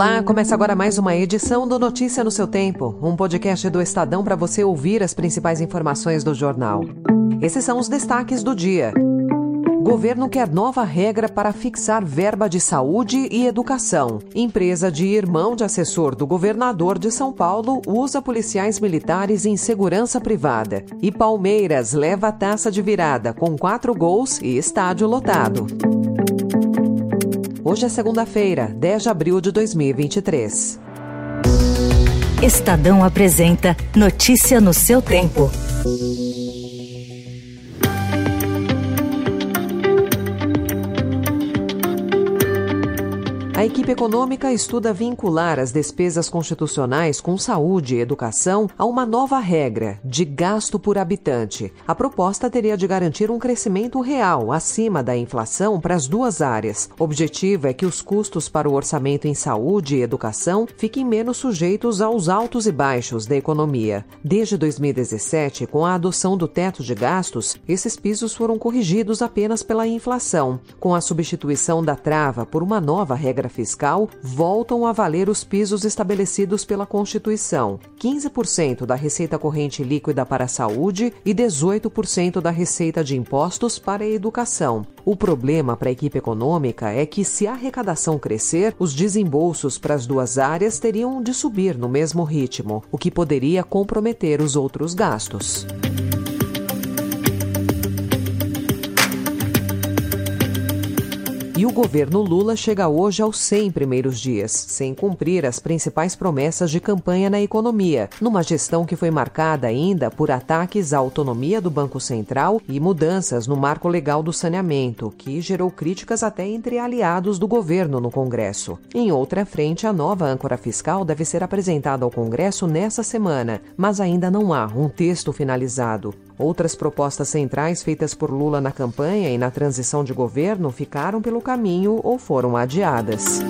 Olá, começa agora mais uma edição do Notícia no seu Tempo, um podcast do Estadão para você ouvir as principais informações do jornal. Esses são os destaques do dia. Governo quer nova regra para fixar verba de saúde e educação. Empresa de irmão de assessor do governador de São Paulo usa policiais militares em segurança privada. E Palmeiras leva a taça de virada com quatro gols e estádio lotado. Hoje é segunda-feira, 10 de abril de 2023. Estadão apresenta Notícia no seu tempo. A equipe econômica estuda vincular as despesas constitucionais com saúde e educação a uma nova regra de gasto por habitante. A proposta teria de garantir um crescimento real acima da inflação para as duas áreas. O objetivo é que os custos para o orçamento em saúde e educação fiquem menos sujeitos aos altos e baixos da economia. Desde 2017, com a adoção do teto de gastos, esses pisos foram corrigidos apenas pela inflação. Com a substituição da trava por uma nova regra fiscal voltam a valer os pisos estabelecidos pela Constituição: 15% da receita corrente líquida para a saúde e 18% da receita de impostos para a educação. O problema para a equipe econômica é que, se a arrecadação crescer, os desembolsos para as duas áreas teriam de subir no mesmo ritmo, o que poderia comprometer os outros gastos. E o governo Lula chega hoje aos 100 primeiros dias, sem cumprir as principais promessas de campanha na economia, numa gestão que foi marcada ainda por ataques à autonomia do Banco Central e mudanças no marco legal do saneamento, que gerou críticas até entre aliados do governo no Congresso. Em outra frente, a nova âncora fiscal deve ser apresentada ao Congresso nessa semana, mas ainda não há um texto finalizado. Outras propostas centrais feitas por Lula na campanha e na transição de governo ficaram pelo caminho ou foram adiadas.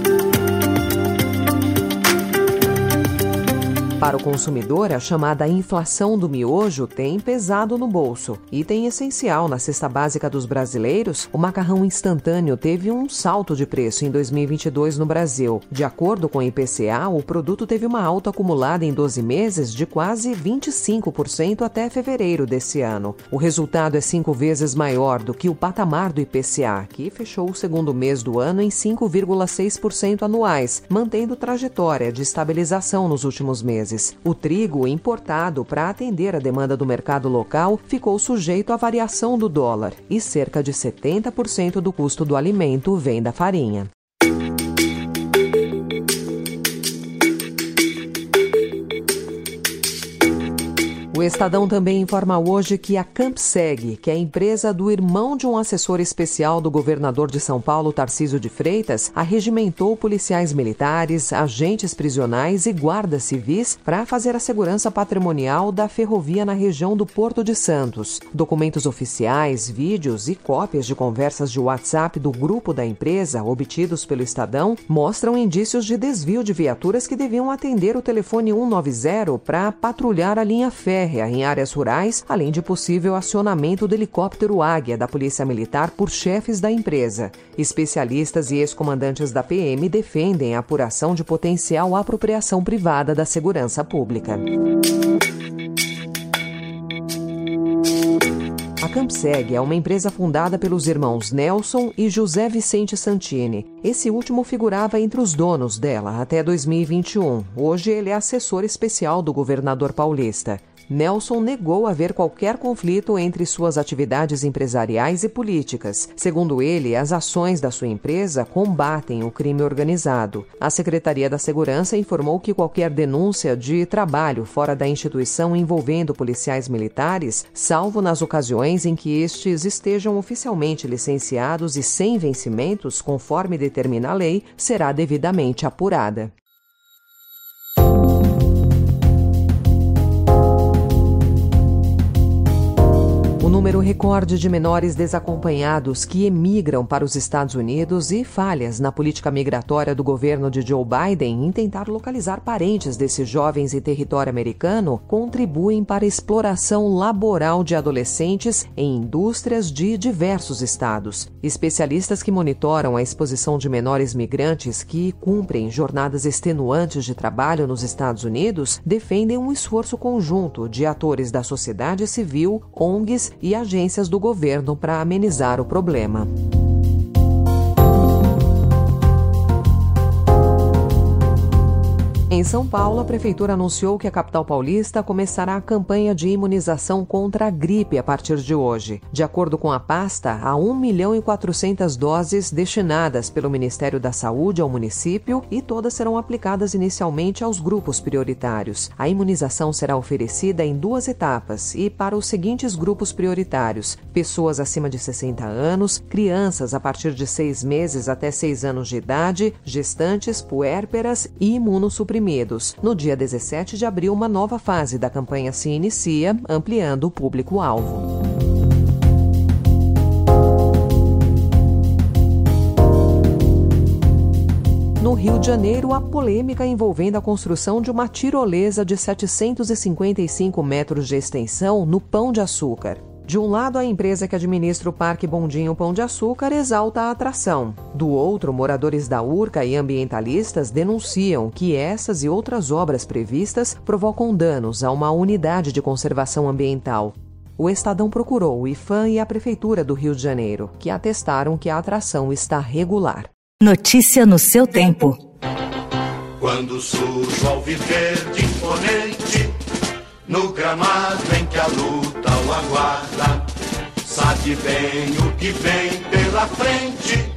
Para o consumidor, a chamada inflação do miojo tem pesado no bolso. Item essencial na cesta básica dos brasileiros, o macarrão instantâneo teve um salto de preço em 2022 no Brasil. De acordo com o IPCA, o produto teve uma alta acumulada em 12 meses de quase 25% até fevereiro desse ano. O resultado é cinco vezes maior do que o patamar do IPCA, que fechou o segundo mês do ano em 5,6% anuais, mantendo trajetória de estabilização nos últimos meses meses. O trigo importado para atender a demanda do mercado local ficou sujeito à variação do dólar e cerca de 70% do custo do alimento vem da farinha. O Estadão também informa hoje que a Campseg, que é a empresa do irmão de um assessor especial do governador de São Paulo, Tarcísio de Freitas, arregimentou policiais militares, agentes prisionais e guardas civis para fazer a segurança patrimonial da ferrovia na região do Porto de Santos. Documentos oficiais, vídeos e cópias de conversas de WhatsApp do grupo da empresa, obtidos pelo Estadão, mostram indícios de desvio de viaturas que deviam atender o telefone 190 para patrulhar a linha férrea férrea em áreas rurais, além de possível acionamento do helicóptero Águia da Polícia Militar por chefes da empresa. Especialistas e ex-comandantes da PM defendem a apuração de potencial apropriação privada da segurança pública. A Campseg é uma empresa fundada pelos irmãos Nelson e José Vicente Santini. Esse último figurava entre os donos dela até 2021. Hoje ele é assessor especial do governador paulista. Nelson negou haver qualquer conflito entre suas atividades empresariais e políticas. Segundo ele, as ações da sua empresa combatem o crime organizado. A Secretaria da Segurança informou que qualquer denúncia de trabalho fora da instituição envolvendo policiais militares, salvo nas ocasiões em que estes estejam oficialmente licenciados e sem vencimentos, conforme determina a lei, será devidamente apurada. Recorde de menores desacompanhados que emigram para os Estados Unidos e falhas na política migratória do governo de Joe Biden em tentar localizar parentes desses jovens em território americano contribuem para a exploração laboral de adolescentes em indústrias de diversos estados. Especialistas que monitoram a exposição de menores migrantes que cumprem jornadas extenuantes de trabalho nos Estados Unidos defendem um esforço conjunto de atores da sociedade civil, ONGs e agências do governo para amenizar o problema. Em São Paulo, a Prefeitura anunciou que a capital paulista começará a campanha de imunização contra a gripe a partir de hoje. De acordo com a pasta, há 1 milhão e 400 doses destinadas pelo Ministério da Saúde ao município e todas serão aplicadas inicialmente aos grupos prioritários. A imunização será oferecida em duas etapas e para os seguintes grupos prioritários: pessoas acima de 60 anos, crianças a partir de 6 meses até 6 anos de idade, gestantes, puérperas e imunossuprimidos no dia 17 de abril, uma nova fase da campanha se inicia, ampliando o público-alvo. No Rio de Janeiro, a polêmica envolvendo a construção de uma tirolesa de 755 metros de extensão no Pão de Açúcar. De um lado, a empresa que administra o Parque Bondinho Pão de Açúcar exalta a atração. Do outro, moradores da Urca e ambientalistas denunciam que essas e outras obras previstas provocam danos a uma unidade de conservação ambiental. O Estadão procurou o IFAM e a Prefeitura do Rio de Janeiro, que atestaram que a atração está regular. Notícia no seu tempo. Quando surge ao viver de imponente, no gramado em que a o aguarda, sabe bem o que vem pela frente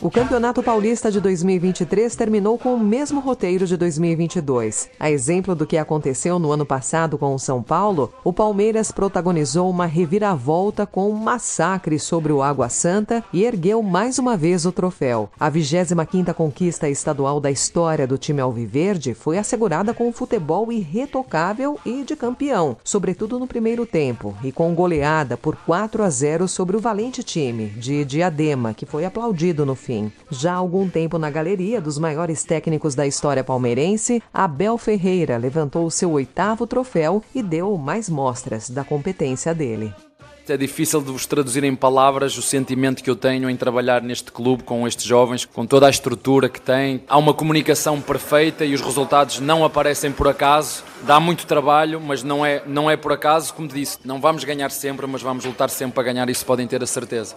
o Campeonato Paulista de 2023 terminou com o mesmo roteiro de 2022. A exemplo do que aconteceu no ano passado com o São Paulo, o Palmeiras protagonizou uma reviravolta com um massacre sobre o Água Santa e ergueu mais uma vez o troféu. A 25ª conquista estadual da história do time alviverde foi assegurada com um futebol irretocável e de campeão, sobretudo no primeiro tempo, e com goleada por 4 a 0 sobre o valente time de Diadema, que foi aplaudido no fim. Já há algum tempo na galeria dos maiores técnicos da história palmeirense, Abel Ferreira levantou o seu oitavo troféu e deu mais mostras da competência dele. É difícil de vos traduzir em palavras o sentimento que eu tenho em trabalhar neste clube com estes jovens, com toda a estrutura que tem. Há uma comunicação perfeita e os resultados não aparecem por acaso. Dá muito trabalho, mas não é, não é por acaso. Como disse, não vamos ganhar sempre, mas vamos lutar sempre para ganhar, isso podem ter a certeza.